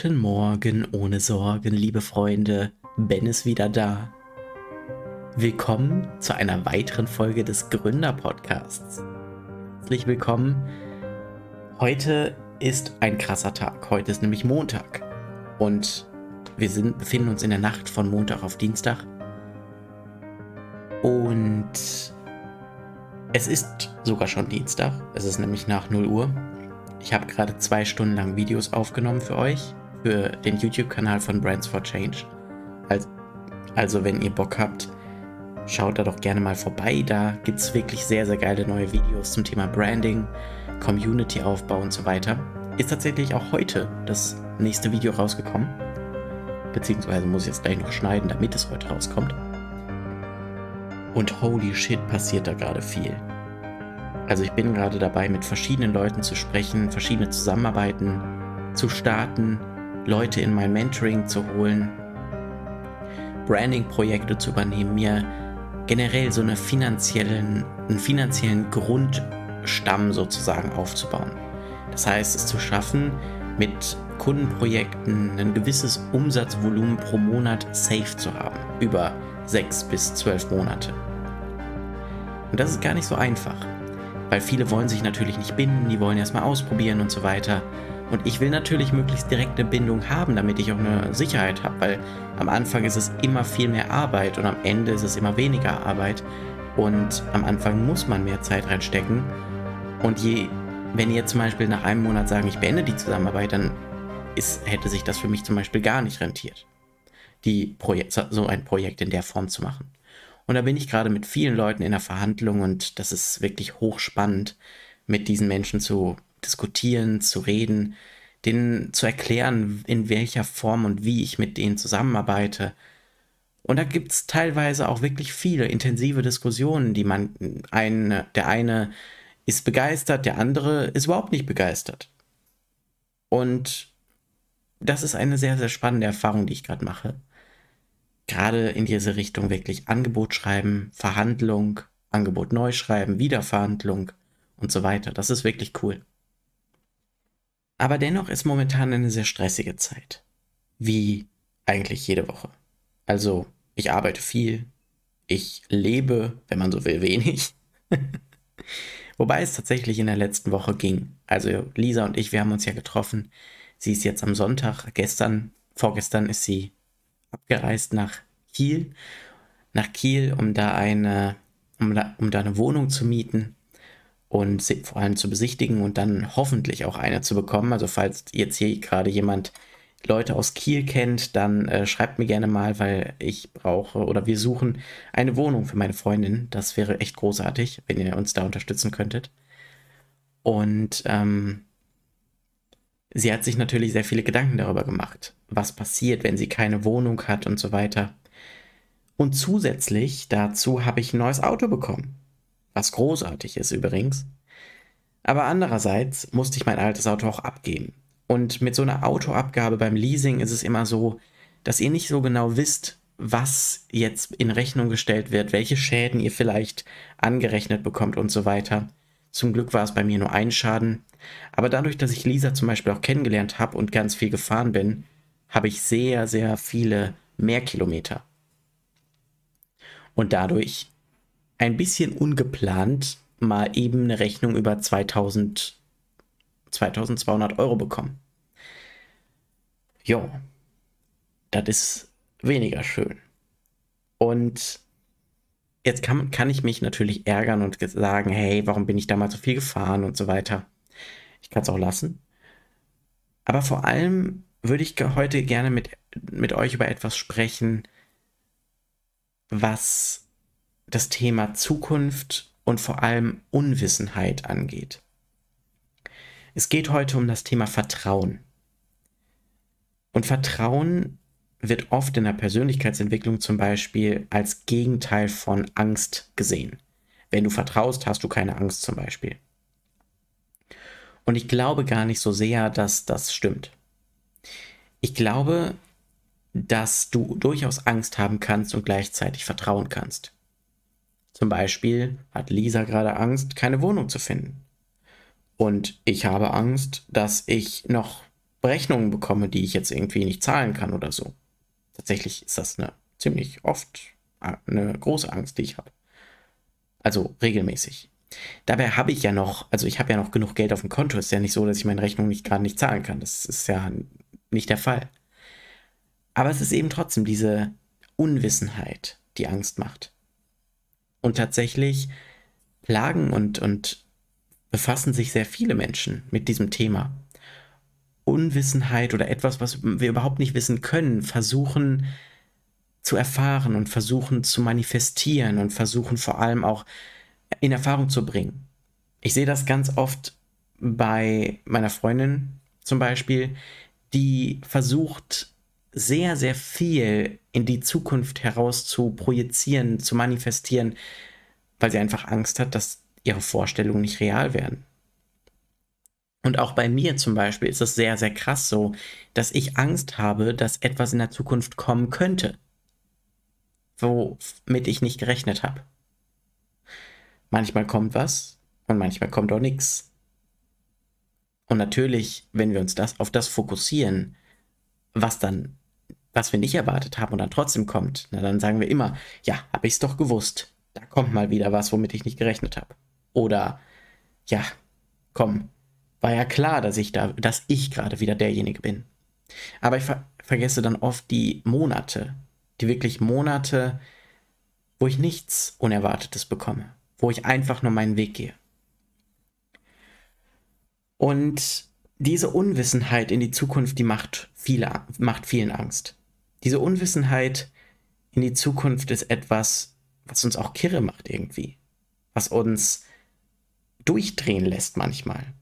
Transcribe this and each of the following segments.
Guten Morgen ohne Sorgen, liebe Freunde. Ben ist wieder da. Willkommen zu einer weiteren Folge des Gründer-Podcasts. Herzlich willkommen. Heute ist ein krasser Tag. Heute ist nämlich Montag. Und wir sind, befinden uns in der Nacht von Montag auf Dienstag. Und es ist sogar schon Dienstag. Es ist nämlich nach 0 Uhr. Ich habe gerade zwei Stunden lang Videos aufgenommen für euch, für den YouTube-Kanal von Brands for Change. Also, wenn ihr Bock habt, schaut da doch gerne mal vorbei. Da gibt es wirklich sehr, sehr geile neue Videos zum Thema Branding, Community-Aufbau und so weiter. Ist tatsächlich auch heute das nächste Video rausgekommen. Beziehungsweise muss ich jetzt gleich noch schneiden, damit es heute rauskommt. Und holy shit, passiert da gerade viel. Also ich bin gerade dabei, mit verschiedenen Leuten zu sprechen, verschiedene Zusammenarbeiten zu starten, Leute in mein Mentoring zu holen, Branding-Projekte zu übernehmen, mir generell so eine finanziellen, einen finanziellen Grundstamm sozusagen aufzubauen. Das heißt, es zu schaffen, mit Kundenprojekten ein gewisses Umsatzvolumen pro Monat safe zu haben, über sechs bis zwölf Monate. Und das ist gar nicht so einfach. Weil viele wollen sich natürlich nicht binden, die wollen erstmal ausprobieren und so weiter. Und ich will natürlich möglichst direkt eine Bindung haben, damit ich auch eine Sicherheit habe, weil am Anfang ist es immer viel mehr Arbeit und am Ende ist es immer weniger Arbeit. Und am Anfang muss man mehr Zeit reinstecken. Und je, wenn ihr zum Beispiel nach einem Monat sagen, ich beende die Zusammenarbeit, dann ist, hätte sich das für mich zum Beispiel gar nicht rentiert, die Projek so ein Projekt in der Form zu machen. Und da bin ich gerade mit vielen Leuten in der Verhandlung und das ist wirklich hochspannend, mit diesen Menschen zu diskutieren, zu reden, denen zu erklären, in welcher Form und wie ich mit denen zusammenarbeite. Und da gibt es teilweise auch wirklich viele intensive Diskussionen, die man, ein, der eine ist begeistert, der andere ist überhaupt nicht begeistert. Und das ist eine sehr, sehr spannende Erfahrung, die ich gerade mache gerade in diese Richtung wirklich Angebot schreiben, Verhandlung, Angebot neu schreiben, Wiederverhandlung und so weiter. Das ist wirklich cool. Aber dennoch ist momentan eine sehr stressige Zeit. Wie eigentlich jede Woche. Also, ich arbeite viel. Ich lebe, wenn man so will, wenig. Wobei es tatsächlich in der letzten Woche ging. Also, Lisa und ich, wir haben uns ja getroffen. Sie ist jetzt am Sonntag, gestern, vorgestern ist sie abgereist nach Kiel, nach Kiel, um da eine, um da, um da eine Wohnung zu mieten und vor allem zu besichtigen und dann hoffentlich auch eine zu bekommen. Also falls jetzt hier gerade jemand Leute aus Kiel kennt, dann äh, schreibt mir gerne mal, weil ich brauche oder wir suchen eine Wohnung für meine Freundin. Das wäre echt großartig, wenn ihr uns da unterstützen könntet. Und ähm, sie hat sich natürlich sehr viele Gedanken darüber gemacht, was passiert, wenn sie keine Wohnung hat und so weiter. Und zusätzlich dazu habe ich ein neues Auto bekommen. Was großartig ist übrigens. Aber andererseits musste ich mein altes Auto auch abgeben. Und mit so einer Autoabgabe beim Leasing ist es immer so, dass ihr nicht so genau wisst, was jetzt in Rechnung gestellt wird, welche Schäden ihr vielleicht angerechnet bekommt und so weiter. Zum Glück war es bei mir nur ein Schaden. Aber dadurch, dass ich Lisa zum Beispiel auch kennengelernt habe und ganz viel gefahren bin, habe ich sehr, sehr viele mehr Kilometer. Und dadurch ein bisschen ungeplant mal eben eine Rechnung über 2000, 2200 Euro bekommen. Jo, das ist weniger schön. Und Jetzt kann, kann ich mich natürlich ärgern und sagen, hey, warum bin ich damals so viel gefahren und so weiter. Ich kann es auch lassen. Aber vor allem würde ich heute gerne mit, mit euch über etwas sprechen, was das Thema Zukunft und vor allem Unwissenheit angeht. Es geht heute um das Thema Vertrauen. Und Vertrauen wird oft in der Persönlichkeitsentwicklung zum Beispiel als Gegenteil von Angst gesehen. Wenn du vertraust, hast du keine Angst zum Beispiel. Und ich glaube gar nicht so sehr, dass das stimmt. Ich glaube, dass du durchaus Angst haben kannst und gleichzeitig vertrauen kannst. Zum Beispiel hat Lisa gerade Angst, keine Wohnung zu finden. Und ich habe Angst, dass ich noch Rechnungen bekomme, die ich jetzt irgendwie nicht zahlen kann oder so. Tatsächlich ist das eine ziemlich oft eine große Angst, die ich habe. Also regelmäßig. Dabei habe ich ja noch, also ich habe ja noch genug Geld auf dem Konto. Es ist ja nicht so, dass ich meine Rechnung nicht gerade nicht zahlen kann. Das ist ja nicht der Fall. Aber es ist eben trotzdem diese Unwissenheit, die Angst macht. Und tatsächlich plagen und, und befassen sich sehr viele Menschen mit diesem Thema. Unwissenheit oder etwas, was wir überhaupt nicht wissen können, versuchen zu erfahren und versuchen zu manifestieren und versuchen vor allem auch in Erfahrung zu bringen. Ich sehe das ganz oft bei meiner Freundin zum Beispiel, die versucht sehr, sehr viel in die Zukunft heraus zu projizieren, zu manifestieren, weil sie einfach Angst hat, dass ihre Vorstellungen nicht real werden. Und auch bei mir zum Beispiel ist es sehr, sehr krass so, dass ich Angst habe, dass etwas in der Zukunft kommen könnte, womit ich nicht gerechnet habe. Manchmal kommt was und manchmal kommt auch nichts. Und natürlich, wenn wir uns das auf das fokussieren, was dann, was wir nicht erwartet haben und dann trotzdem kommt, na, dann sagen wir immer, ja, habe ich es doch gewusst. Da kommt mal wieder was, womit ich nicht gerechnet habe. Oder ja, komm, war ja klar, dass ich da, dass ich gerade wieder derjenige bin. Aber ich ver vergesse dann oft die Monate, die wirklich Monate, wo ich nichts Unerwartetes bekomme wo ich einfach nur meinen Weg gehe. Und diese Unwissenheit in die Zukunft, die macht, viele, macht vielen Angst. Diese Unwissenheit in die Zukunft ist etwas, was uns auch kirre macht irgendwie. Was uns durchdrehen lässt manchmal.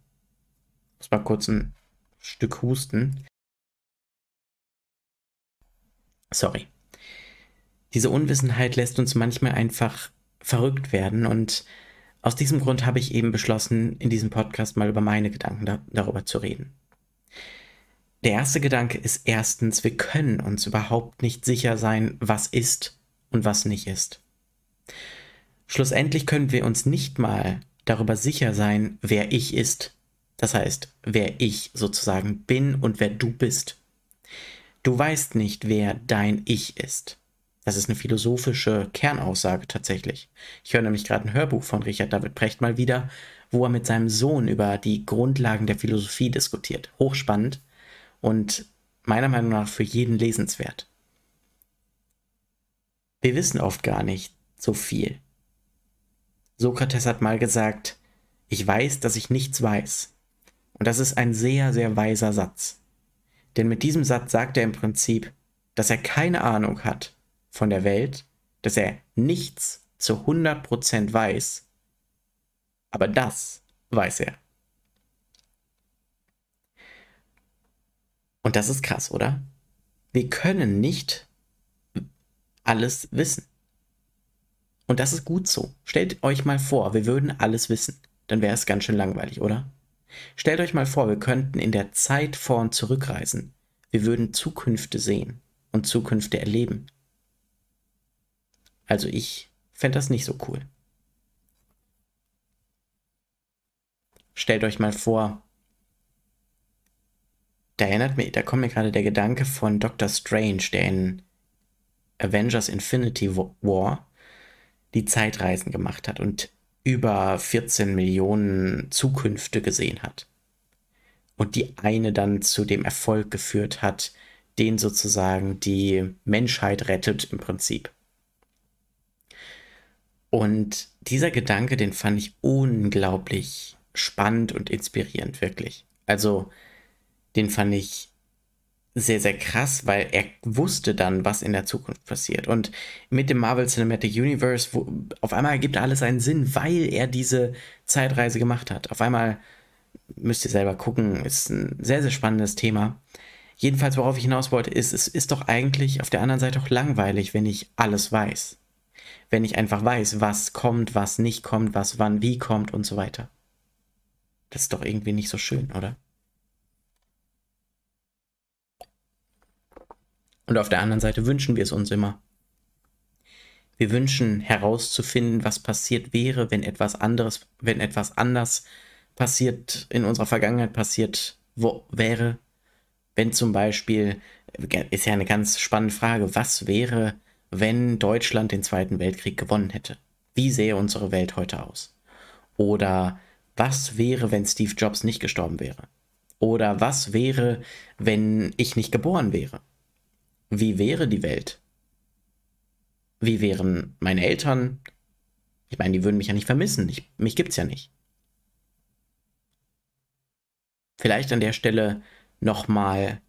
Ich muss mal kurz ein Stück husten. Sorry. Diese Unwissenheit lässt uns manchmal einfach verrückt werden. Und aus diesem Grund habe ich eben beschlossen, in diesem Podcast mal über meine Gedanken da darüber zu reden. Der erste Gedanke ist erstens, wir können uns überhaupt nicht sicher sein, was ist und was nicht ist. Schlussendlich können wir uns nicht mal darüber sicher sein, wer ich ist. Das heißt, wer ich sozusagen bin und wer du bist. Du weißt nicht, wer dein Ich ist. Das ist eine philosophische Kernaussage tatsächlich. Ich höre nämlich gerade ein Hörbuch von Richard David Precht mal wieder, wo er mit seinem Sohn über die Grundlagen der Philosophie diskutiert. Hochspannend und meiner Meinung nach für jeden lesenswert. Wir wissen oft gar nicht so viel. Sokrates hat mal gesagt, ich weiß, dass ich nichts weiß. Und das ist ein sehr, sehr weiser Satz. Denn mit diesem Satz sagt er im Prinzip, dass er keine Ahnung hat, von der Welt, dass er nichts zu 100% weiß, aber das weiß er. Und das ist krass, oder? Wir können nicht alles wissen. Und das ist gut so. Stellt euch mal vor, wir würden alles wissen. Dann wäre es ganz schön langweilig, oder? Stellt euch mal vor, wir könnten in der Zeit vor und zurückreisen. Wir würden Zukünfte sehen und Zukünfte erleben. Also ich fände das nicht so cool. Stellt euch mal vor, da erinnert mich, da kommt mir gerade der Gedanke von Doctor Strange, der in Avengers Infinity War die Zeitreisen gemacht hat und über 14 Millionen Zukünfte gesehen hat. Und die eine dann zu dem Erfolg geführt hat, den sozusagen die Menschheit rettet im Prinzip. Und dieser Gedanke, den fand ich unglaublich spannend und inspirierend, wirklich. Also, den fand ich sehr, sehr krass, weil er wusste dann, was in der Zukunft passiert. Und mit dem Marvel Cinematic Universe, wo, auf einmal ergibt alles einen Sinn, weil er diese Zeitreise gemacht hat. Auf einmal müsst ihr selber gucken, ist ein sehr, sehr spannendes Thema. Jedenfalls, worauf ich hinaus wollte, ist, es ist doch eigentlich auf der anderen Seite auch langweilig, wenn ich alles weiß wenn ich einfach weiß, was kommt, was nicht kommt, was wann wie kommt und so weiter. Das ist doch irgendwie nicht so schön, oder? Und auf der anderen Seite wünschen wir es uns immer. Wir wünschen herauszufinden, was passiert wäre, wenn etwas anderes, wenn etwas anders passiert in unserer Vergangenheit passiert wo, wäre Wenn zum Beispiel, ist ja eine ganz spannende Frage, was wäre, wenn Deutschland den Zweiten Weltkrieg gewonnen hätte? Wie sähe unsere Welt heute aus? Oder was wäre, wenn Steve Jobs nicht gestorben wäre? Oder was wäre, wenn ich nicht geboren wäre? Wie wäre die Welt? Wie wären meine Eltern? Ich meine, die würden mich ja nicht vermissen. Ich, mich gibt's ja nicht. Vielleicht an der Stelle nochmal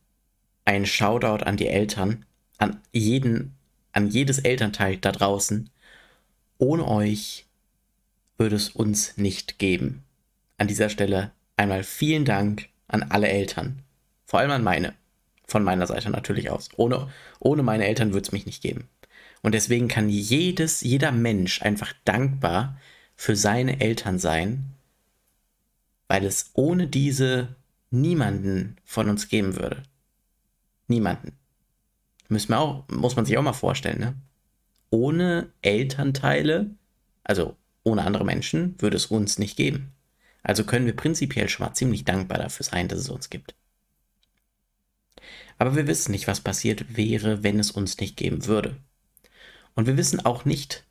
ein Shoutout an die Eltern, an jeden, an jedes Elternteil da draußen. Ohne euch würde es uns nicht geben. An dieser Stelle einmal vielen Dank an alle Eltern. Vor allem an meine. Von meiner Seite natürlich aus. Ohne, ohne meine Eltern würde es mich nicht geben. Und deswegen kann jedes, jeder Mensch einfach dankbar für seine Eltern sein, weil es ohne diese niemanden von uns geben würde. Niemanden. Müssen wir auch, muss man sich auch mal vorstellen, ne? Ohne Elternteile, also ohne andere Menschen, würde es uns nicht geben. Also können wir prinzipiell schon mal ziemlich dankbar dafür sein, dass es uns gibt. Aber wir wissen nicht, was passiert wäre, wenn es uns nicht geben würde. Und wir wissen auch nicht,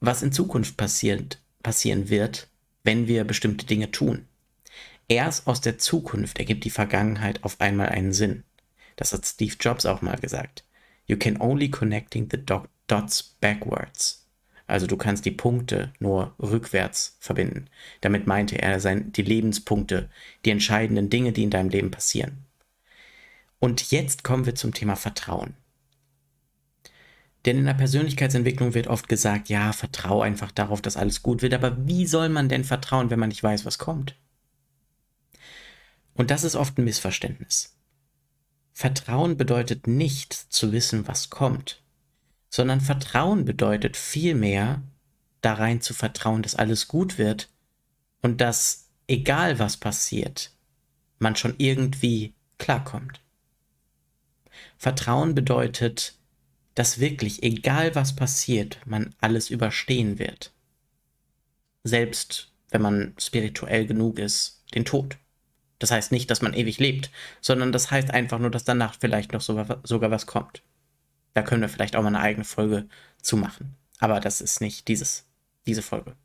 was in Zukunft passiert, passieren wird, wenn wir bestimmte Dinge tun. Erst aus der Zukunft ergibt die Vergangenheit auf einmal einen Sinn. Das hat Steve Jobs auch mal gesagt. You can only connecting the dots backwards. Also du kannst die Punkte nur rückwärts verbinden. Damit meinte er sein, die Lebenspunkte, die entscheidenden Dinge, die in deinem Leben passieren. Und jetzt kommen wir zum Thema Vertrauen. Denn in der Persönlichkeitsentwicklung wird oft gesagt, ja, vertrau einfach darauf, dass alles gut wird. Aber wie soll man denn vertrauen, wenn man nicht weiß, was kommt? Und das ist oft ein Missverständnis. Vertrauen bedeutet nicht zu wissen, was kommt, sondern Vertrauen bedeutet vielmehr da rein zu vertrauen, dass alles gut wird und dass, egal was passiert, man schon irgendwie klarkommt. Vertrauen bedeutet, dass wirklich, egal was passiert, man alles überstehen wird. Selbst wenn man spirituell genug ist, den Tod. Das heißt nicht, dass man ewig lebt, sondern das heißt einfach nur, dass danach vielleicht noch sogar, sogar was kommt. Da können wir vielleicht auch mal eine eigene Folge zu machen. Aber das ist nicht dieses, diese Folge.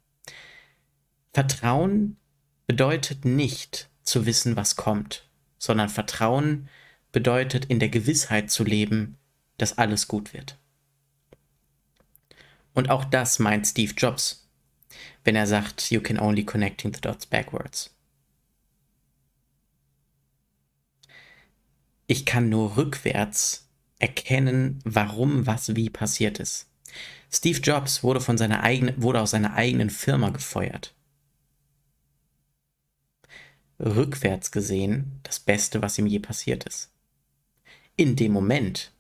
Vertrauen bedeutet nicht zu wissen, was kommt, sondern Vertrauen bedeutet in der Gewissheit zu leben, dass alles gut wird. Und auch das meint Steve Jobs, wenn er sagt, you can only connecting the dots backwards. Ich kann nur rückwärts erkennen, warum was wie passiert ist. Steve Jobs wurde, von seiner eigenen, wurde aus seiner eigenen Firma gefeuert. Rückwärts gesehen das Beste, was ihm je passiert ist. In dem Moment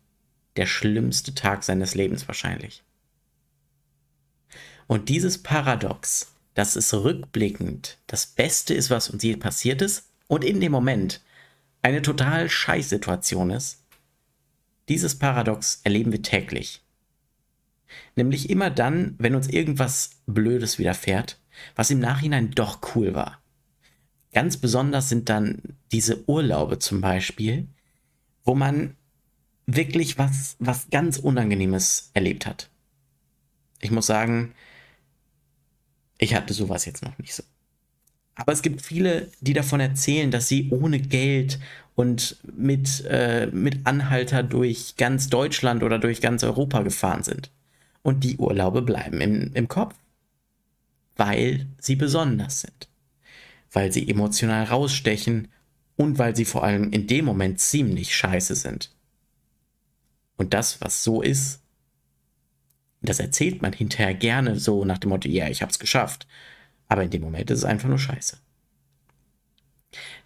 der schlimmste Tag seines Lebens wahrscheinlich. Und dieses Paradox, dass es rückblickend das Beste ist, was uns je passiert ist, und in dem Moment eine total scheiß Situation ist, dieses Paradox erleben wir täglich. Nämlich immer dann, wenn uns irgendwas Blödes widerfährt, was im Nachhinein doch cool war. Ganz besonders sind dann diese Urlaube zum Beispiel, wo man wirklich was, was ganz Unangenehmes erlebt hat. Ich muss sagen, ich hatte sowas jetzt noch nicht so. Aber es gibt viele, die davon erzählen, dass sie ohne Geld und mit, äh, mit Anhalter durch ganz Deutschland oder durch ganz Europa gefahren sind. Und die Urlaube bleiben im, im Kopf, weil sie besonders sind, weil sie emotional rausstechen und weil sie vor allem in dem Moment ziemlich scheiße sind. Und das, was so ist, das erzählt man hinterher gerne so nach dem Motto, ja, ich hab's geschafft. Aber in dem Moment ist es einfach nur scheiße.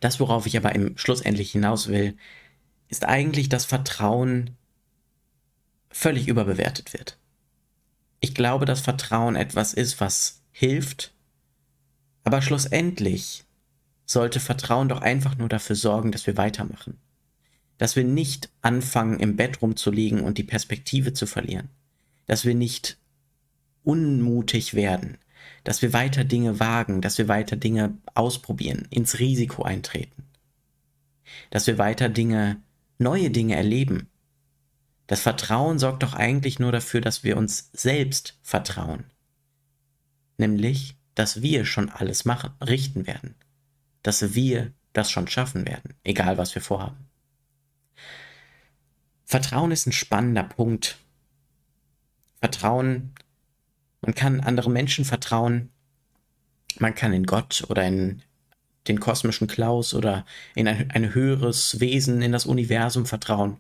Das, worauf ich aber im schlussendlich hinaus will, ist eigentlich, dass Vertrauen völlig überbewertet wird. Ich glaube, dass Vertrauen etwas ist, was hilft, aber schlussendlich sollte Vertrauen doch einfach nur dafür sorgen, dass wir weitermachen. Dass wir nicht anfangen, im Bett rumzuliegen und die Perspektive zu verlieren. Dass wir nicht unmutig werden, dass wir weiter Dinge wagen, dass wir weiter Dinge ausprobieren, ins Risiko eintreten, dass wir weiter Dinge neue Dinge erleben. Das Vertrauen sorgt doch eigentlich nur dafür, dass wir uns selbst vertrauen. Nämlich, dass wir schon alles machen, richten werden. Dass wir das schon schaffen werden, egal was wir vorhaben. Vertrauen ist ein spannender Punkt. Vertrauen, man kann anderen Menschen vertrauen, man kann in Gott oder in den kosmischen Klaus oder in ein, ein höheres Wesen, in das Universum vertrauen.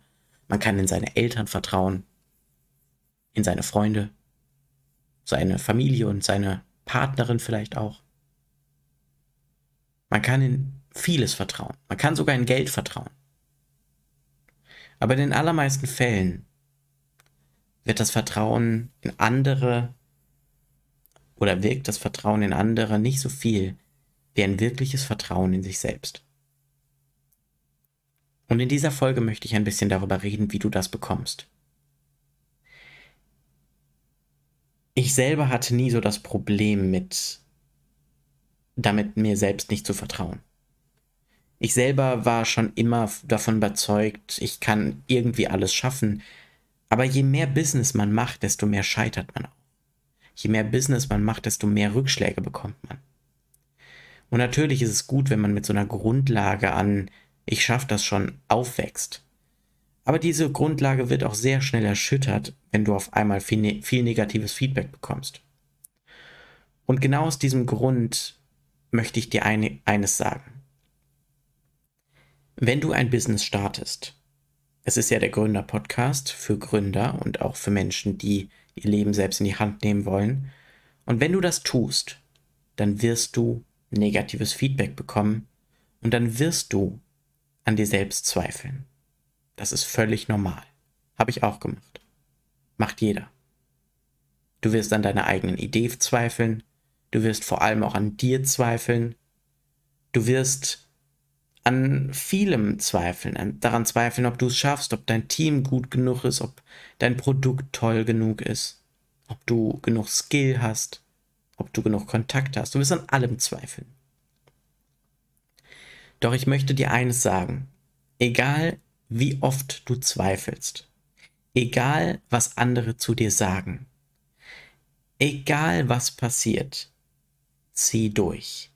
Man kann in seine Eltern vertrauen, in seine Freunde, seine Familie und seine Partnerin vielleicht auch. Man kann in vieles vertrauen. Man kann sogar in Geld vertrauen. Aber in den allermeisten Fällen wird das Vertrauen in andere oder wirkt das Vertrauen in andere nicht so viel wie ein wirkliches Vertrauen in sich selbst. Und in dieser Folge möchte ich ein bisschen darüber reden, wie du das bekommst. Ich selber hatte nie so das Problem mit damit mir selbst nicht zu vertrauen. Ich selber war schon immer davon überzeugt, ich kann irgendwie alles schaffen, aber je mehr Business man macht, desto mehr scheitert man auch. Je mehr Business man macht, desto mehr Rückschläge bekommt man. Und natürlich ist es gut, wenn man mit so einer Grundlage an ich schaffe das schon aufwächst. Aber diese Grundlage wird auch sehr schnell erschüttert, wenn du auf einmal viel, ne viel negatives Feedback bekommst. Und genau aus diesem Grund möchte ich dir eine, eines sagen. Wenn du ein Business startest, es ist ja der Gründer-Podcast für Gründer und auch für Menschen, die ihr Leben selbst in die Hand nehmen wollen. Und wenn du das tust, dann wirst du negatives Feedback bekommen und dann wirst du an dir selbst zweifeln. Das ist völlig normal. Habe ich auch gemacht. Macht jeder. Du wirst an deiner eigenen Idee zweifeln. Du wirst vor allem auch an dir zweifeln. Du wirst an vielem zweifeln, daran zweifeln, ob du es schaffst, ob dein Team gut genug ist, ob dein Produkt toll genug ist, ob du genug Skill hast, ob du genug Kontakt hast. Du wirst an allem zweifeln. Doch ich möchte dir eines sagen. Egal wie oft du zweifelst, egal was andere zu dir sagen, egal was passiert, zieh durch.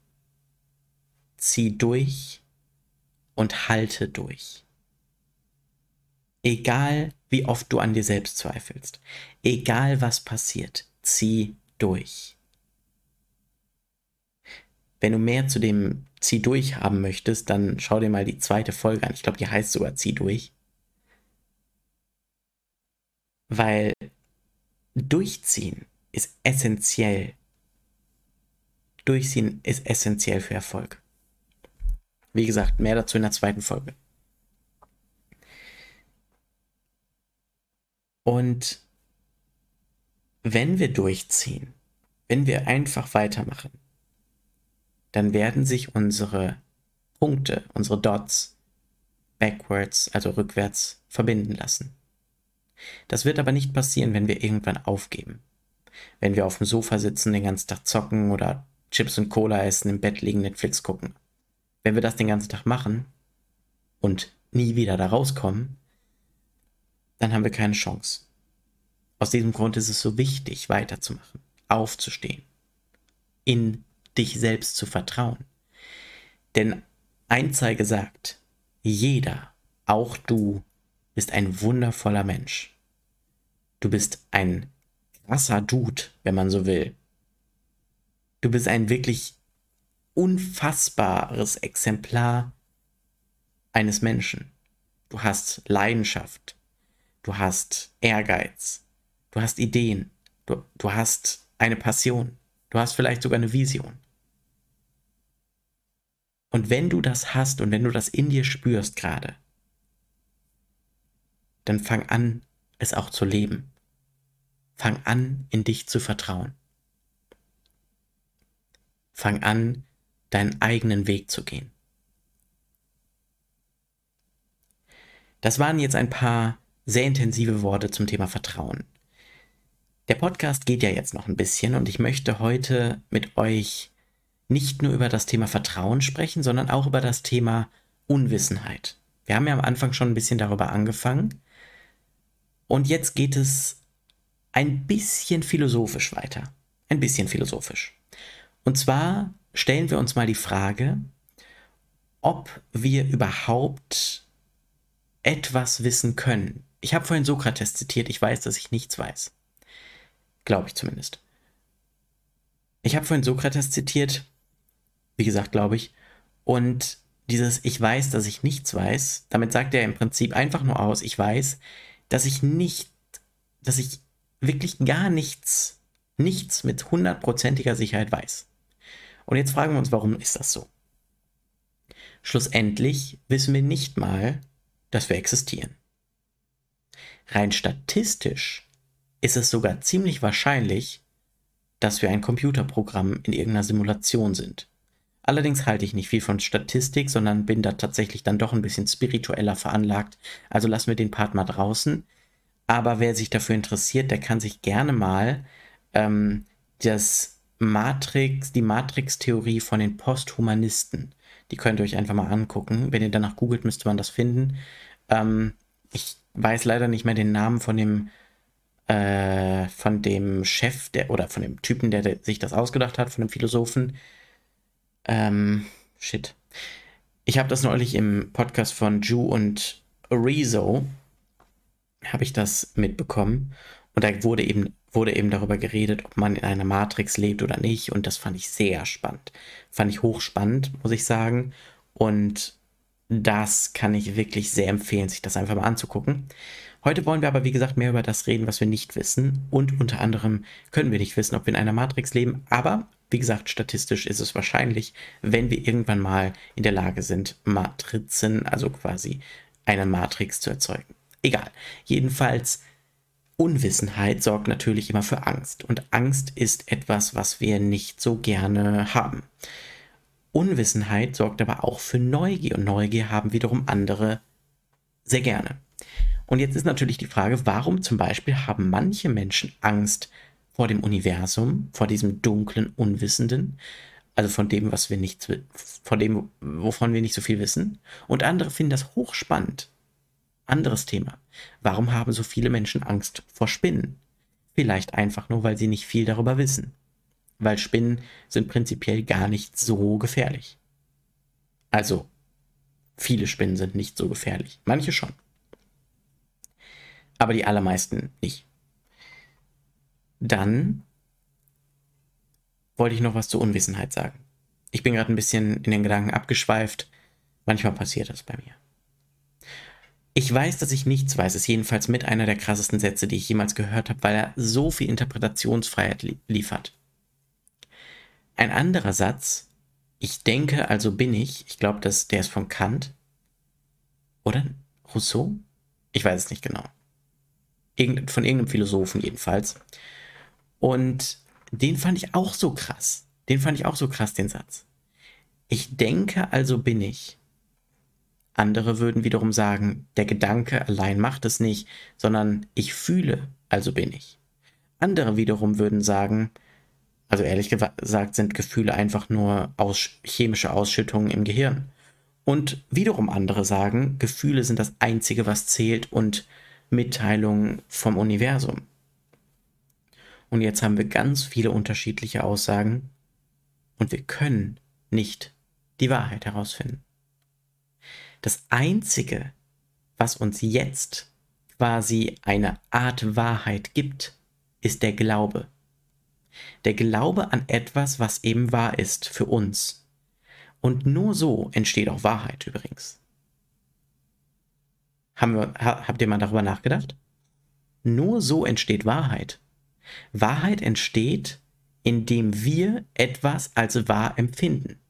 Zieh durch und halte durch. Egal wie oft du an dir selbst zweifelst, egal was passiert, zieh durch. Wenn du mehr zu dem Zieh durch haben möchtest, dann schau dir mal die zweite Folge an. Ich glaube, die heißt sogar Zieh durch. Weil durchziehen ist essentiell. Durchziehen ist essentiell für Erfolg. Wie gesagt, mehr dazu in der zweiten Folge. Und wenn wir durchziehen, wenn wir einfach weitermachen, dann werden sich unsere Punkte, unsere Dots, backwards, also rückwärts, verbinden lassen. Das wird aber nicht passieren, wenn wir irgendwann aufgeben. Wenn wir auf dem Sofa sitzen, den ganzen Tag zocken oder Chips und Cola essen, im Bett liegen, Netflix gucken. Wenn wir das den ganzen Tag machen und nie wieder da rauskommen, dann haben wir keine Chance. Aus diesem Grund ist es so wichtig, weiterzumachen, aufzustehen, in dich selbst zu vertrauen. Denn Einzeige sagt, jeder, auch du, bist ein wundervoller Mensch. Du bist ein krasser Dude, wenn man so will. Du bist ein wirklich unfassbares Exemplar eines Menschen. Du hast Leidenschaft, du hast Ehrgeiz, du hast Ideen, du, du hast eine Passion. Du hast vielleicht sogar eine Vision. Und wenn du das hast und wenn du das in dir spürst gerade, dann fang an, es auch zu leben. Fang an, in dich zu vertrauen. Fang an, deinen eigenen Weg zu gehen. Das waren jetzt ein paar sehr intensive Worte zum Thema Vertrauen. Der Podcast geht ja jetzt noch ein bisschen und ich möchte heute mit euch nicht nur über das Thema Vertrauen sprechen, sondern auch über das Thema Unwissenheit. Wir haben ja am Anfang schon ein bisschen darüber angefangen. Und jetzt geht es ein bisschen philosophisch weiter. Ein bisschen philosophisch. Und zwar stellen wir uns mal die Frage, ob wir überhaupt etwas wissen können. Ich habe vorhin Sokrates zitiert, ich weiß, dass ich nichts weiß. Glaube ich zumindest. Ich habe vorhin Sokrates zitiert, wie gesagt, glaube ich, und dieses Ich weiß, dass ich nichts weiß, damit sagt er im Prinzip einfach nur aus, ich weiß, dass ich nicht, dass ich wirklich gar nichts, nichts mit hundertprozentiger Sicherheit weiß. Und jetzt fragen wir uns, warum ist das so? Schlussendlich wissen wir nicht mal, dass wir existieren. Rein statistisch ist es sogar ziemlich wahrscheinlich, dass wir ein Computerprogramm in irgendeiner Simulation sind. Allerdings halte ich nicht viel von Statistik, sondern bin da tatsächlich dann doch ein bisschen spiritueller veranlagt. Also lassen wir den Part mal draußen. Aber wer sich dafür interessiert, der kann sich gerne mal ähm, das Matrix, die Matrix-Theorie von den Posthumanisten, die könnt ihr euch einfach mal angucken. Wenn ihr danach googelt, müsste man das finden. Ähm, ich weiß leider nicht mehr den Namen von dem äh, von dem Chef der oder von dem Typen, der, der sich das ausgedacht hat, von dem Philosophen. Ähm, shit. Ich habe das neulich im Podcast von Ju und Rezo, habe ich das mitbekommen. Und da wurde eben, wurde eben darüber geredet, ob man in einer Matrix lebt oder nicht. Und das fand ich sehr spannend. Fand ich hochspannend, muss ich sagen. Und das kann ich wirklich sehr empfehlen, sich das einfach mal anzugucken. Heute wollen wir aber, wie gesagt, mehr über das reden, was wir nicht wissen. Und unter anderem können wir nicht wissen, ob wir in einer Matrix leben. Aber wie gesagt, statistisch ist es wahrscheinlich, wenn wir irgendwann mal in der Lage sind, Matrizen, also quasi eine Matrix zu erzeugen. Egal. Jedenfalls, Unwissenheit sorgt natürlich immer für Angst. Und Angst ist etwas, was wir nicht so gerne haben. Unwissenheit sorgt aber auch für Neugier. Und Neugier haben wiederum andere sehr gerne. Und jetzt ist natürlich die Frage, warum zum Beispiel haben manche Menschen Angst vor dem Universum, vor diesem dunklen Unwissenden, also von dem, was wir nicht, von dem, wovon wir nicht so viel wissen. Und andere finden das hochspannend. Anderes Thema. Warum haben so viele Menschen Angst vor Spinnen? Vielleicht einfach nur, weil sie nicht viel darüber wissen. Weil Spinnen sind prinzipiell gar nicht so gefährlich. Also, viele Spinnen sind nicht so gefährlich. Manche schon. Aber die allermeisten nicht. Dann wollte ich noch was zur Unwissenheit sagen. Ich bin gerade ein bisschen in den Gedanken abgeschweift. Manchmal passiert das bei mir. Ich weiß, dass ich nichts weiß, ist jedenfalls mit einer der krassesten Sätze, die ich jemals gehört habe, weil er so viel Interpretationsfreiheit li liefert. Ein anderer Satz, ich denke, also bin ich, ich glaube, der ist von Kant. Oder Rousseau? Ich weiß es nicht genau. Irgend, von irgendeinem Philosophen jedenfalls. Und den fand ich auch so krass. Den fand ich auch so krass, den Satz. Ich denke, also bin ich. Andere würden wiederum sagen, der Gedanke allein macht es nicht, sondern ich fühle, also bin ich. Andere wiederum würden sagen, also ehrlich gesagt sind Gefühle einfach nur aus, chemische Ausschüttungen im Gehirn. Und wiederum andere sagen, Gefühle sind das Einzige, was zählt und Mitteilungen vom Universum. Und jetzt haben wir ganz viele unterschiedliche Aussagen und wir können nicht die Wahrheit herausfinden. Das Einzige, was uns jetzt quasi eine Art Wahrheit gibt, ist der Glaube. Der Glaube an etwas, was eben wahr ist für uns. Und nur so entsteht auch Wahrheit übrigens. Haben wir, habt ihr mal darüber nachgedacht? Nur so entsteht Wahrheit. Wahrheit entsteht, indem wir etwas als wahr empfinden.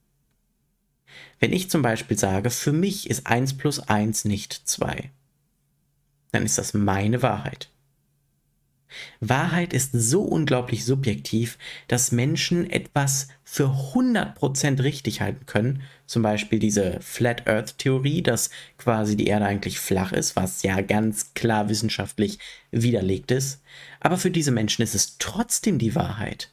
Wenn ich zum Beispiel sage, für mich ist 1 plus 1 nicht 2, dann ist das meine Wahrheit. Wahrheit ist so unglaublich subjektiv, dass Menschen etwas für 100% richtig halten können. Zum Beispiel diese Flat Earth Theorie, dass quasi die Erde eigentlich flach ist, was ja ganz klar wissenschaftlich widerlegt ist. Aber für diese Menschen ist es trotzdem die Wahrheit.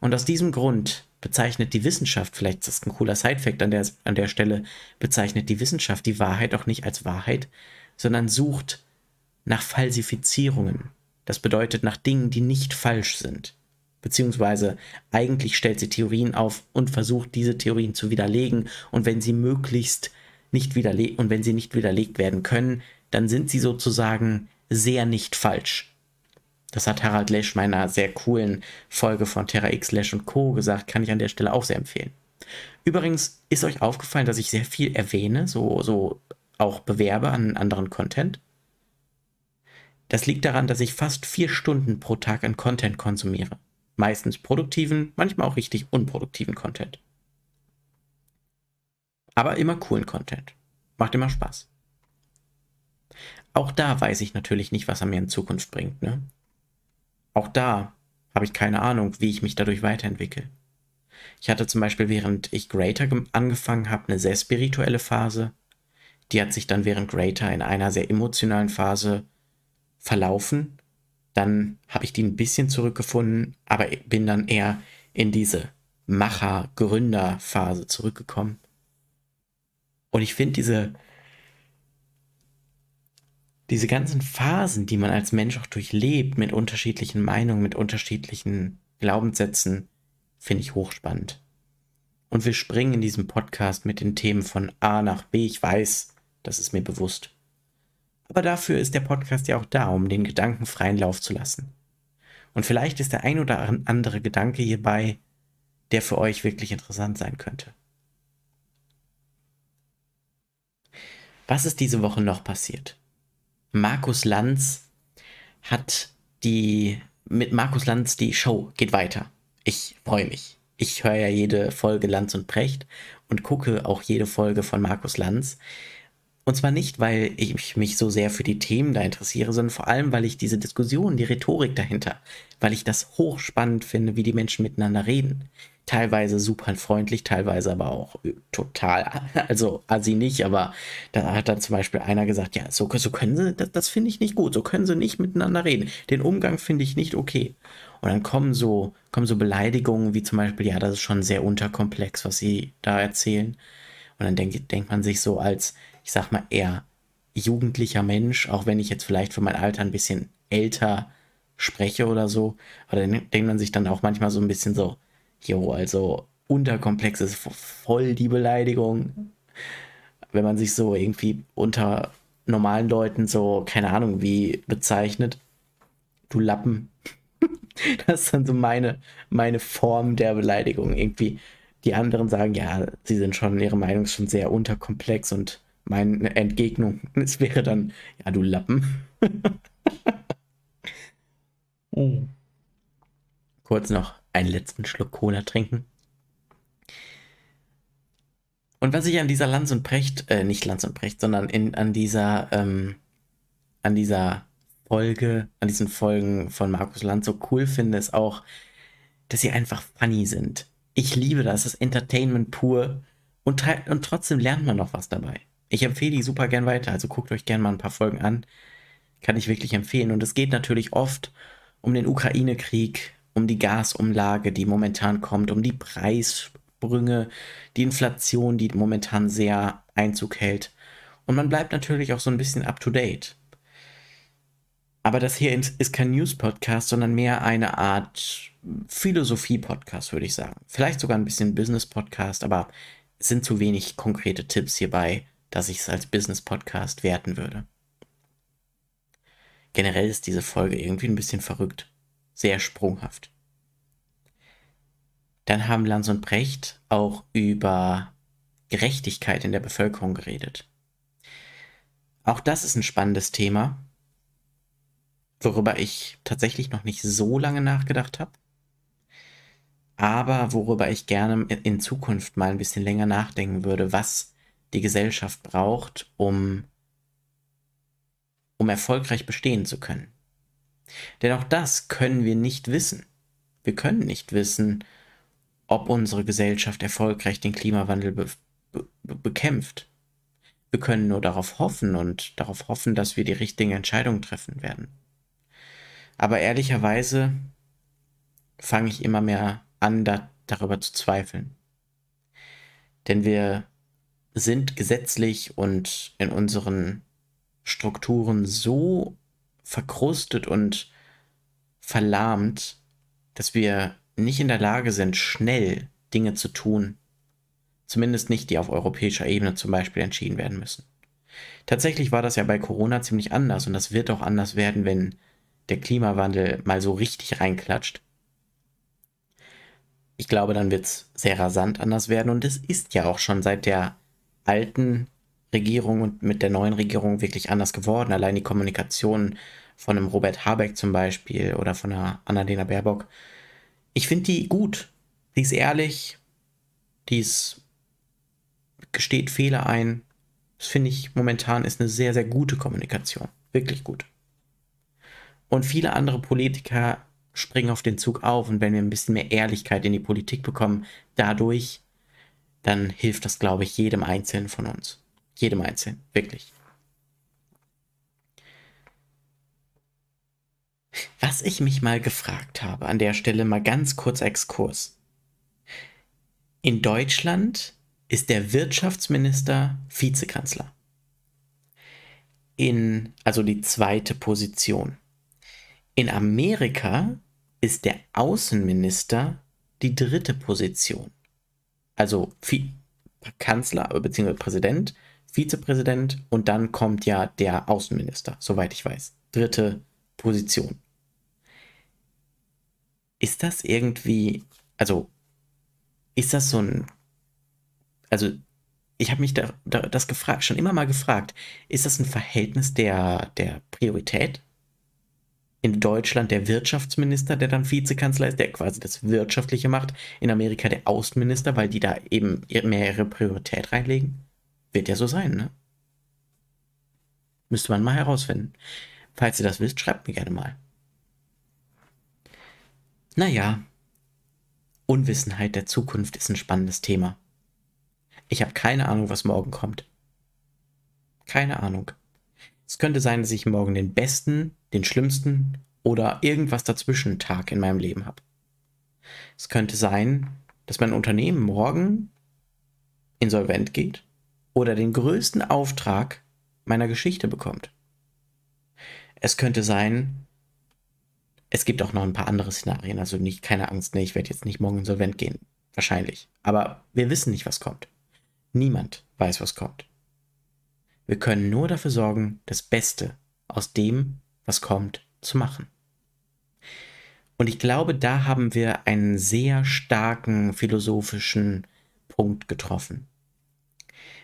Und aus diesem Grund bezeichnet die Wissenschaft, vielleicht ist das ein cooler Sidefact an der, an der Stelle, bezeichnet die Wissenschaft die Wahrheit auch nicht als Wahrheit, sondern sucht nach Falsifizierungen. Das bedeutet nach Dingen, die nicht falsch sind. Beziehungsweise eigentlich stellt sie Theorien auf und versucht diese Theorien zu widerlegen und wenn sie möglichst nicht widerlegt und wenn sie nicht widerlegt werden können, dann sind sie sozusagen sehr nicht falsch. Das hat Harald Lesch meiner sehr coolen Folge von Terra X, Lesch und Co. gesagt, kann ich an der Stelle auch sehr empfehlen. Übrigens ist euch aufgefallen, dass ich sehr viel erwähne, so, so auch bewerbe an anderen Content. Das liegt daran, dass ich fast vier Stunden pro Tag an Content konsumiere. Meistens produktiven, manchmal auch richtig unproduktiven Content. Aber immer coolen Content. Macht immer Spaß. Auch da weiß ich natürlich nicht, was er mir in Zukunft bringt. Ne? Auch da habe ich keine Ahnung, wie ich mich dadurch weiterentwickle. Ich hatte zum Beispiel, während ich Greater angefangen habe, eine sehr spirituelle Phase. Die hat sich dann während Greater in einer sehr emotionalen Phase verlaufen. Dann habe ich die ein bisschen zurückgefunden, aber bin dann eher in diese Macher-Gründer-Phase zurückgekommen. Und ich finde diese, diese ganzen Phasen, die man als Mensch auch durchlebt, mit unterschiedlichen Meinungen, mit unterschiedlichen Glaubenssätzen, finde ich hochspannend. Und wir springen in diesem Podcast mit den Themen von A nach B. Ich weiß, das ist mir bewusst. Aber dafür ist der Podcast ja auch da, um den Gedanken freien Lauf zu lassen. Und vielleicht ist der ein oder andere Gedanke hierbei, der für euch wirklich interessant sein könnte. Was ist diese Woche noch passiert? Markus Lanz hat die, mit Markus Lanz die Show geht weiter. Ich freue mich. Ich höre ja jede Folge Lanz und Precht und gucke auch jede Folge von Markus Lanz. Und zwar nicht, weil ich mich so sehr für die Themen da interessiere, sondern vor allem, weil ich diese Diskussion, die Rhetorik dahinter, weil ich das hochspannend finde, wie die Menschen miteinander reden. Teilweise super freundlich, teilweise aber auch total, also assi nicht, aber da hat dann zum Beispiel einer gesagt, ja, so, so können sie, das, das finde ich nicht gut, so können sie nicht miteinander reden. Den Umgang finde ich nicht okay. Und dann kommen so, kommen so Beleidigungen wie zum Beispiel, ja, das ist schon sehr unterkomplex, was sie da erzählen. Und dann denkt, denkt man sich so als, ich sag mal, eher jugendlicher Mensch, auch wenn ich jetzt vielleicht für mein Alter ein bisschen älter spreche oder so. Aber dann denkt man sich dann auch manchmal so ein bisschen so, jo, also unterkomplex ist voll die Beleidigung. Wenn man sich so irgendwie unter normalen Leuten so, keine Ahnung, wie bezeichnet. Du Lappen. Das ist dann so meine, meine Form der Beleidigung. Irgendwie die anderen sagen, ja, sie sind schon, ihre Meinung ist schon sehr unterkomplex und meine Entgegnung, es wäre dann, ja, du Lappen. oh. Kurz noch einen letzten Schluck Cola trinken. Und was ich an dieser Lanz und Precht, äh, nicht Lanz und Precht, sondern in, an dieser, ähm, an dieser Folge, an diesen Folgen von Markus Lanz so cool finde, ist auch, dass sie einfach funny sind. Ich liebe das, das ist Entertainment pur und, und trotzdem lernt man noch was dabei. Ich empfehle die super gern weiter, also guckt euch gern mal ein paar Folgen an. Kann ich wirklich empfehlen. Und es geht natürlich oft um den Ukraine-Krieg, um die Gasumlage, die momentan kommt, um die Preissprünge, die Inflation, die momentan sehr Einzug hält. Und man bleibt natürlich auch so ein bisschen up to date. Aber das hier ist kein News-Podcast, sondern mehr eine Art Philosophie-Podcast, würde ich sagen. Vielleicht sogar ein bisschen Business-Podcast, aber es sind zu wenig konkrete Tipps hierbei, dass ich es als Business-Podcast werten würde. Generell ist diese Folge irgendwie ein bisschen verrückt. Sehr sprunghaft. Dann haben Lanz und Brecht auch über Gerechtigkeit in der Bevölkerung geredet. Auch das ist ein spannendes Thema, worüber ich tatsächlich noch nicht so lange nachgedacht habe, aber worüber ich gerne in Zukunft mal ein bisschen länger nachdenken würde, was die Gesellschaft braucht, um, um erfolgreich bestehen zu können. Denn auch das können wir nicht wissen. Wir können nicht wissen, ob unsere Gesellschaft erfolgreich den Klimawandel be be bekämpft. Wir können nur darauf hoffen und darauf hoffen, dass wir die richtigen Entscheidungen treffen werden. Aber ehrlicherweise fange ich immer mehr an, da darüber zu zweifeln. Denn wir sind gesetzlich und in unseren Strukturen so verkrustet und verlahmt, dass wir nicht in der Lage sind, schnell Dinge zu tun. Zumindest nicht, die auf europäischer Ebene zum Beispiel entschieden werden müssen. Tatsächlich war das ja bei Corona ziemlich anders und das wird auch anders werden, wenn der Klimawandel mal so richtig reinklatscht. Ich glaube, dann wird es sehr rasant anders werden und es ist ja auch schon seit der alten Regierung und mit der neuen Regierung wirklich anders geworden. Allein die Kommunikation von einem Robert Habeck zum Beispiel oder von einer Annalena Baerbock. Ich finde die gut. Die ist ehrlich, die ist, gesteht Fehler ein. Das finde ich momentan ist eine sehr, sehr gute Kommunikation. Wirklich gut. Und viele andere Politiker springen auf den Zug auf und wenn wir ein bisschen mehr Ehrlichkeit in die Politik bekommen, dadurch, dann hilft das, glaube ich, jedem Einzelnen von uns. Jedem Einzelnen, wirklich. Was ich mich mal gefragt habe, an der Stelle mal ganz kurz Exkurs. In Deutschland ist der Wirtschaftsminister Vizekanzler. In, also die zweite Position. In Amerika ist der Außenminister die dritte Position. Also Kanzler bzw. Präsident, Vizepräsident und dann kommt ja der Außenminister, soweit ich weiß. Dritte Position. Ist das irgendwie, also ist das so ein, also ich habe mich da, da, das gefragt, schon immer mal gefragt, ist das ein Verhältnis der, der Priorität? in Deutschland der Wirtschaftsminister, der dann Vizekanzler ist, der quasi das Wirtschaftliche macht. In Amerika der Außenminister, weil die da eben mehr ihre Priorität reinlegen. Wird ja so sein, ne? Müsste man mal herausfinden. Falls ihr das wisst, schreibt mir gerne mal. Naja, Unwissenheit der Zukunft ist ein spannendes Thema. Ich habe keine Ahnung, was morgen kommt. Keine Ahnung. Es könnte sein, dass ich morgen den besten den schlimmsten oder irgendwas dazwischen Tag in meinem Leben habe. Es könnte sein, dass mein Unternehmen morgen insolvent geht oder den größten Auftrag meiner Geschichte bekommt. Es könnte sein, es gibt auch noch ein paar andere Szenarien, also nicht keine Angst, nee, ich werde jetzt nicht morgen insolvent gehen, wahrscheinlich. Aber wir wissen nicht, was kommt. Niemand weiß, was kommt. Wir können nur dafür sorgen, das Beste aus dem, was kommt, zu machen. Und ich glaube, da haben wir einen sehr starken philosophischen Punkt getroffen.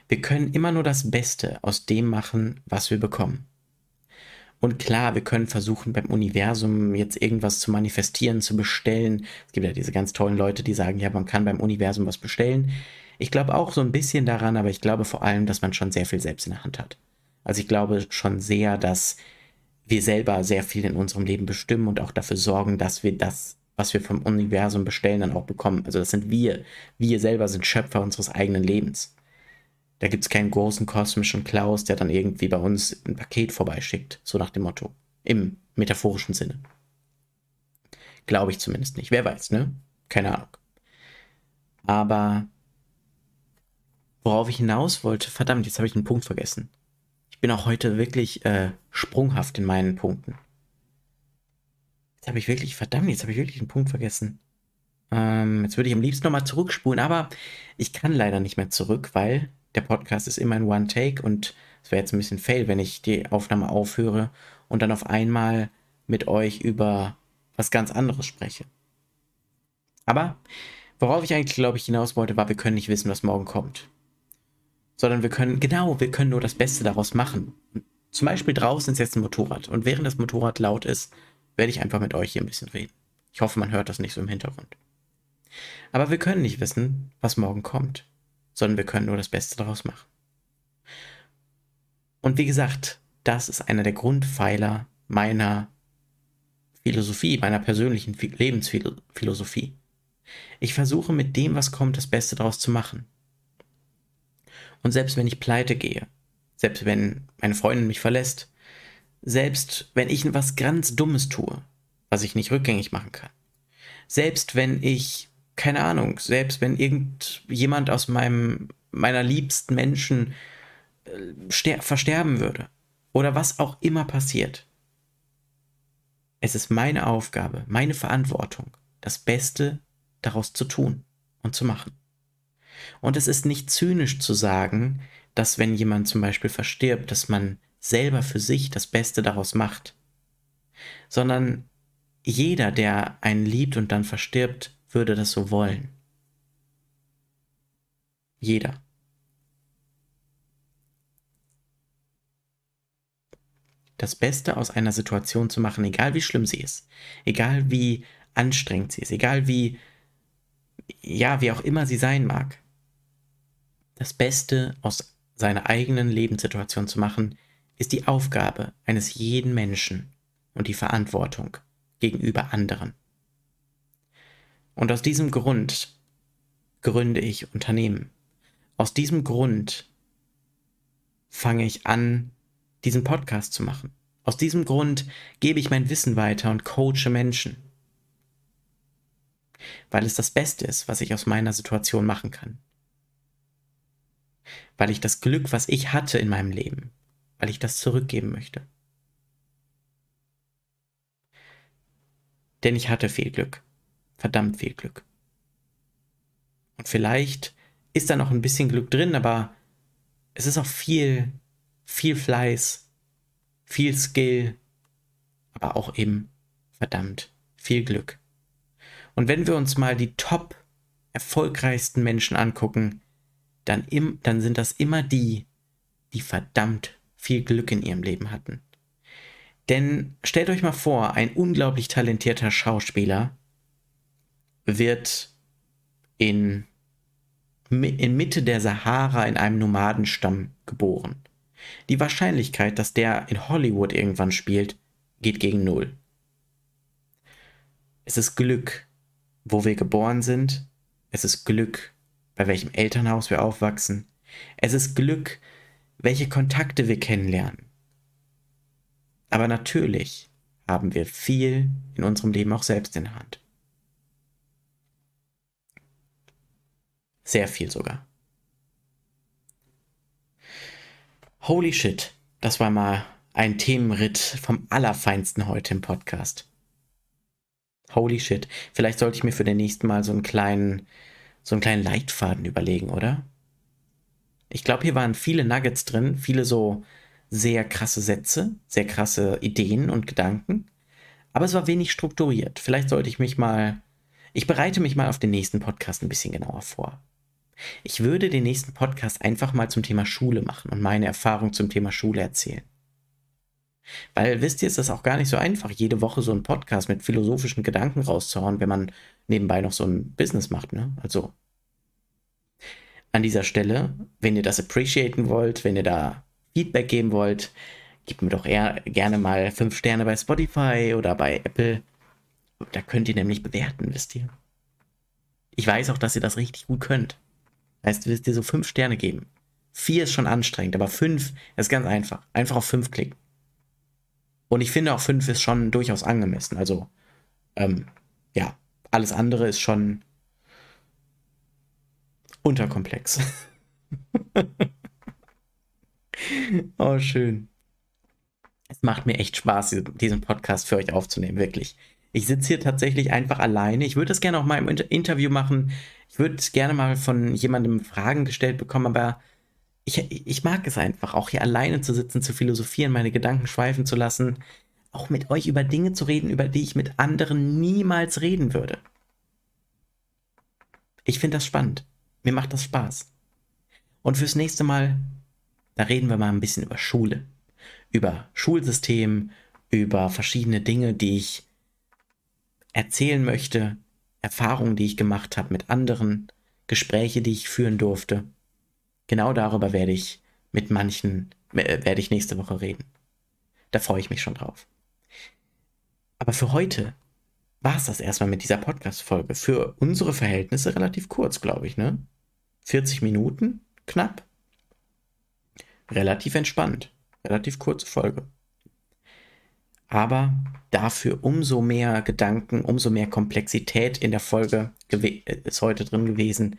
Wir können immer nur das Beste aus dem machen, was wir bekommen. Und klar, wir können versuchen, beim Universum jetzt irgendwas zu manifestieren, zu bestellen. Es gibt ja diese ganz tollen Leute, die sagen, ja, man kann beim Universum was bestellen. Ich glaube auch so ein bisschen daran, aber ich glaube vor allem, dass man schon sehr viel selbst in der Hand hat. Also ich glaube schon sehr, dass wir selber sehr viel in unserem Leben bestimmen und auch dafür sorgen, dass wir das, was wir vom Universum bestellen, dann auch bekommen. Also das sind wir. Wir selber sind Schöpfer unseres eigenen Lebens. Da gibt es keinen großen kosmischen Klaus, der dann irgendwie bei uns ein Paket vorbeischickt, so nach dem Motto. Im metaphorischen Sinne. Glaube ich zumindest nicht. Wer weiß, ne? Keine Ahnung. Aber worauf ich hinaus wollte, verdammt, jetzt habe ich einen Punkt vergessen bin auch heute wirklich äh, sprunghaft in meinen Punkten. Jetzt habe ich wirklich, verdammt, jetzt habe ich wirklich einen Punkt vergessen. Ähm, jetzt würde ich am liebsten nochmal zurückspulen, aber ich kann leider nicht mehr zurück, weil der Podcast ist immer ein One-Take und es wäre jetzt ein bisschen fail, wenn ich die Aufnahme aufhöre und dann auf einmal mit euch über was ganz anderes spreche. Aber worauf ich eigentlich, glaube ich, hinaus wollte, war, wir können nicht wissen, was morgen kommt sondern wir können, genau, wir können nur das Beste daraus machen. Zum Beispiel draußen ist jetzt ein Motorrad und während das Motorrad laut ist, werde ich einfach mit euch hier ein bisschen reden. Ich hoffe, man hört das nicht so im Hintergrund. Aber wir können nicht wissen, was morgen kommt, sondern wir können nur das Beste daraus machen. Und wie gesagt, das ist einer der Grundpfeiler meiner Philosophie, meiner persönlichen Lebensphilosophie. Ich versuche mit dem, was kommt, das Beste daraus zu machen. Und selbst wenn ich pleite gehe, selbst wenn meine Freundin mich verlässt, selbst wenn ich was ganz Dummes tue, was ich nicht rückgängig machen kann, selbst wenn ich keine Ahnung, selbst wenn irgendjemand aus meinem, meiner liebsten Menschen äh, versterben würde oder was auch immer passiert. Es ist meine Aufgabe, meine Verantwortung, das Beste daraus zu tun und zu machen. Und es ist nicht zynisch zu sagen, dass wenn jemand zum Beispiel verstirbt, dass man selber für sich das Beste daraus macht, sondern jeder, der einen liebt und dann verstirbt, würde das so wollen. Jeder. Das Beste aus einer Situation zu machen, egal wie schlimm sie ist, egal wie anstrengend sie ist, egal wie, ja, wie auch immer sie sein mag. Das Beste aus seiner eigenen Lebenssituation zu machen, ist die Aufgabe eines jeden Menschen und die Verantwortung gegenüber anderen. Und aus diesem Grund gründe ich Unternehmen. Aus diesem Grund fange ich an, diesen Podcast zu machen. Aus diesem Grund gebe ich mein Wissen weiter und coache Menschen. Weil es das Beste ist, was ich aus meiner Situation machen kann. Weil ich das Glück, was ich hatte in meinem Leben, weil ich das zurückgeben möchte. Denn ich hatte viel Glück. Verdammt viel Glück. Und vielleicht ist da noch ein bisschen Glück drin, aber es ist auch viel, viel Fleiß, viel Skill, aber auch eben verdammt viel Glück. Und wenn wir uns mal die top erfolgreichsten Menschen angucken, dann, im, dann sind das immer die, die verdammt viel Glück in ihrem Leben hatten. Denn stellt euch mal vor, ein unglaublich talentierter Schauspieler wird in, in Mitte der Sahara in einem Nomadenstamm geboren. Die Wahrscheinlichkeit, dass der in Hollywood irgendwann spielt, geht gegen Null. Es ist Glück, wo wir geboren sind. Es ist Glück, bei welchem Elternhaus wir aufwachsen. Es ist Glück, welche Kontakte wir kennenlernen. Aber natürlich haben wir viel in unserem Leben auch selbst in der Hand. Sehr viel sogar. Holy shit, das war mal ein Themenritt vom Allerfeinsten heute im Podcast. Holy shit. Vielleicht sollte ich mir für den nächsten Mal so einen kleinen, so einen kleinen Leitfaden überlegen, oder? Ich glaube, hier waren viele Nuggets drin, viele so sehr krasse Sätze, sehr krasse Ideen und Gedanken, aber es war wenig strukturiert. Vielleicht sollte ich mich mal, ich bereite mich mal auf den nächsten Podcast ein bisschen genauer vor. Ich würde den nächsten Podcast einfach mal zum Thema Schule machen und meine Erfahrung zum Thema Schule erzählen. Weil wisst ihr, ist das auch gar nicht so einfach, jede Woche so einen Podcast mit philosophischen Gedanken rauszuhauen, wenn man nebenbei noch so ein Business macht, ne? Also an dieser Stelle, wenn ihr das appreciaten wollt, wenn ihr da Feedback geben wollt, gebt mir doch eher gerne mal fünf Sterne bei Spotify oder bei Apple. Da könnt ihr nämlich bewerten, wisst ihr. Ich weiß auch, dass ihr das richtig gut könnt. Heißt, wisst ihr so fünf Sterne geben. Vier ist schon anstrengend, aber fünf ist ganz einfach. Einfach auf fünf klicken. Und ich finde auch fünf ist schon durchaus angemessen. Also, ähm, ja, alles andere ist schon unterkomplex. oh, schön. Es macht mir echt Spaß, diesen Podcast für euch aufzunehmen, wirklich. Ich sitze hier tatsächlich einfach alleine. Ich würde das gerne auch mal im Interview machen. Ich würde gerne mal von jemandem Fragen gestellt bekommen, aber ich, ich mag es einfach, auch hier alleine zu sitzen, zu philosophieren, meine Gedanken schweifen zu lassen, auch mit euch über Dinge zu reden, über die ich mit anderen niemals reden würde. Ich finde das spannend. Mir macht das Spaß. Und fürs nächste Mal da reden wir mal ein bisschen über Schule, über Schulsystem, über verschiedene Dinge, die ich erzählen möchte, Erfahrungen, die ich gemacht habe mit anderen, Gespräche, die ich führen durfte. Genau darüber werde ich mit manchen, äh, werde ich nächste Woche reden. Da freue ich mich schon drauf. Aber für heute war es das erstmal mit dieser Podcast-Folge. Für unsere Verhältnisse relativ kurz, glaube ich, ne? 40 Minuten, knapp relativ entspannt. Relativ kurze Folge. Aber dafür umso mehr Gedanken, umso mehr Komplexität in der Folge äh, ist heute drin gewesen.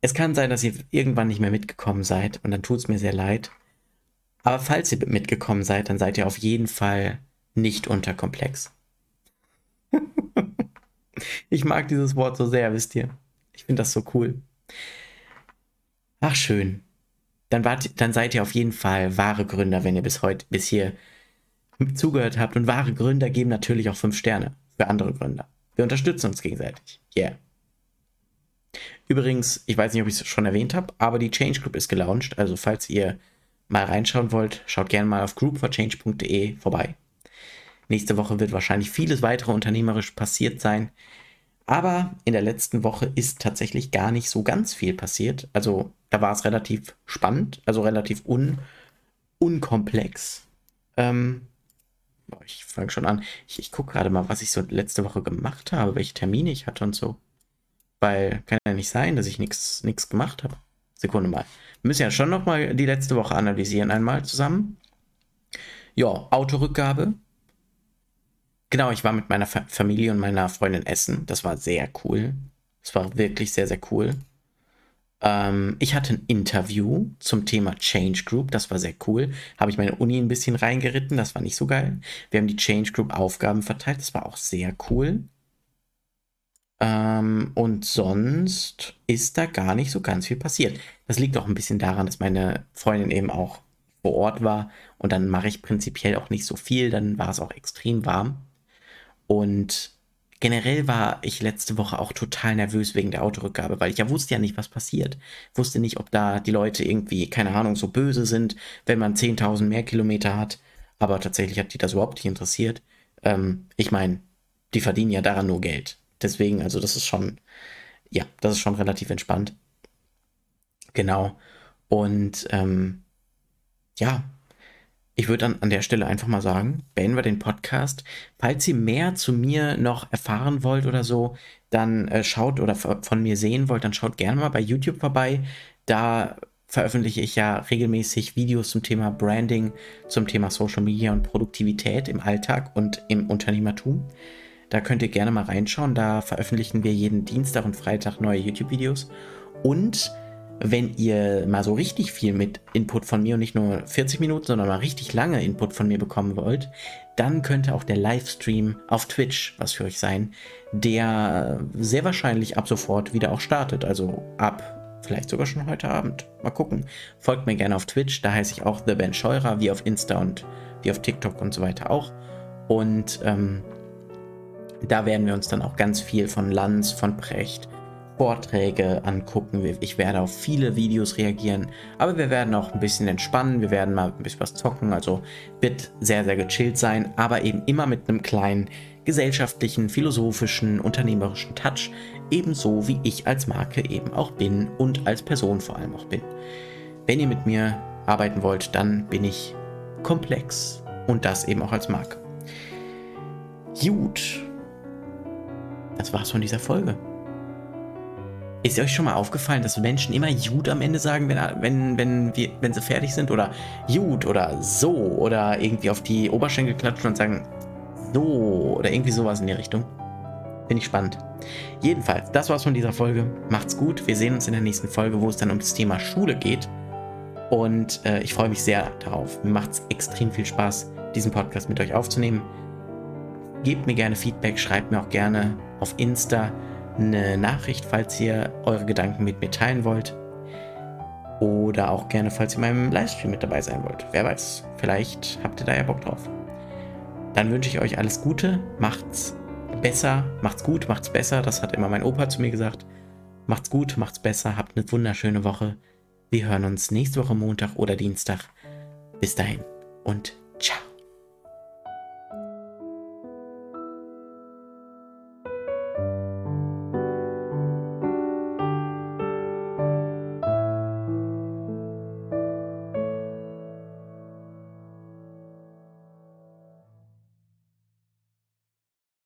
Es kann sein, dass ihr irgendwann nicht mehr mitgekommen seid und dann tut es mir sehr leid. Aber falls ihr mitgekommen seid, dann seid ihr auf jeden Fall nicht unterkomplex. ich mag dieses Wort so sehr, wisst ihr. Ich finde das so cool. Ach schön. Dann, wart, dann seid ihr auf jeden Fall wahre Gründer, wenn ihr bis heute, bis hier zugehört habt. Und wahre Gründer geben natürlich auch fünf Sterne für andere Gründer. Wir unterstützen uns gegenseitig. Yeah. Übrigens, ich weiß nicht, ob ich es schon erwähnt habe, aber die Change Group ist gelauncht. Also falls ihr mal reinschauen wollt, schaut gerne mal auf groupforchange.de vorbei. Nächste Woche wird wahrscheinlich vieles weitere unternehmerisch passiert sein. Aber in der letzten Woche ist tatsächlich gar nicht so ganz viel passiert. Also da war es relativ spannend, also relativ un unkomplex. Ähm, ich fange schon an. Ich, ich gucke gerade mal, was ich so letzte Woche gemacht habe, welche Termine ich hatte und so. Weil kann ja nicht sein, dass ich nichts gemacht habe. Sekunde mal. Wir müssen ja schon nochmal die letzte Woche analysieren, einmal zusammen. Ja, Autorückgabe. Genau, ich war mit meiner Fa Familie und meiner Freundin essen. Das war sehr cool. Das war wirklich sehr, sehr cool. Ähm, ich hatte ein Interview zum Thema Change Group. Das war sehr cool. Habe ich meine Uni ein bisschen reingeritten. Das war nicht so geil. Wir haben die Change Group Aufgaben verteilt. Das war auch sehr cool. Ähm, und sonst ist da gar nicht so ganz viel passiert. Das liegt auch ein bisschen daran, dass meine Freundin eben auch vor Ort war und dann mache ich prinzipiell auch nicht so viel. Dann war es auch extrem warm. Und generell war ich letzte Woche auch total nervös wegen der Autorückgabe, weil ich ja wusste ja nicht, was passiert. Wusste nicht, ob da die Leute irgendwie, keine Ahnung, so böse sind, wenn man 10.000 mehr Kilometer hat. Aber tatsächlich hat die das überhaupt nicht interessiert. Ähm, ich meine, die verdienen ja daran nur Geld. Deswegen, also das ist schon, ja, das ist schon relativ entspannt. Genau. Und ähm, ja, ich würde dann an der Stelle einfach mal sagen, beenden wir den Podcast. Falls ihr mehr zu mir noch erfahren wollt oder so, dann äh, schaut oder von mir sehen wollt, dann schaut gerne mal bei YouTube vorbei. Da veröffentliche ich ja regelmäßig Videos zum Thema Branding, zum Thema Social Media und Produktivität im Alltag und im Unternehmertum. Da könnt ihr gerne mal reinschauen. Da veröffentlichen wir jeden Dienstag und Freitag neue YouTube-Videos. Und wenn ihr mal so richtig viel mit Input von mir und nicht nur 40 Minuten, sondern mal richtig lange Input von mir bekommen wollt, dann könnte auch der Livestream auf Twitch was für euch sein, der sehr wahrscheinlich ab sofort wieder auch startet. Also ab vielleicht sogar schon heute Abend. Mal gucken. Folgt mir gerne auf Twitch, da heiße ich auch The Ben Scheurer, wie auf Insta und wie auf TikTok und so weiter auch. Und ähm, da werden wir uns dann auch ganz viel von Lanz, von Precht, Vorträge angucken. Ich werde auf viele Videos reagieren, aber wir werden auch ein bisschen entspannen. Wir werden mal ein bisschen was zocken. Also wird sehr, sehr gechillt sein, aber eben immer mit einem kleinen gesellschaftlichen, philosophischen, unternehmerischen Touch. Ebenso wie ich als Marke eben auch bin und als Person vor allem auch bin. Wenn ihr mit mir arbeiten wollt, dann bin ich komplex und das eben auch als Marke. Gut, das war's von dieser Folge. Ist euch schon mal aufgefallen, dass Menschen immer Jud am Ende sagen, wenn, wenn, wenn, wir, wenn sie fertig sind? Oder Jud oder so? Oder irgendwie auf die Oberschenkel klatschen und sagen so? Oder irgendwie sowas in die Richtung. Finde ich spannend. Jedenfalls, das war's von dieser Folge. Macht's gut. Wir sehen uns in der nächsten Folge, wo es dann um das Thema Schule geht. Und äh, ich freue mich sehr darauf. Mir macht's extrem viel Spaß, diesen Podcast mit euch aufzunehmen. Gebt mir gerne Feedback, schreibt mir auch gerne auf Insta eine Nachricht, falls ihr eure Gedanken mit mir teilen wollt. Oder auch gerne, falls ihr in meinem Livestream mit dabei sein wollt. Wer weiß, vielleicht habt ihr da ja Bock drauf. Dann wünsche ich euch alles Gute, macht's besser, macht's gut, macht's besser. Das hat immer mein Opa zu mir gesagt. Macht's gut, macht's besser, habt eine wunderschöne Woche. Wir hören uns nächste Woche Montag oder Dienstag. Bis dahin und ciao.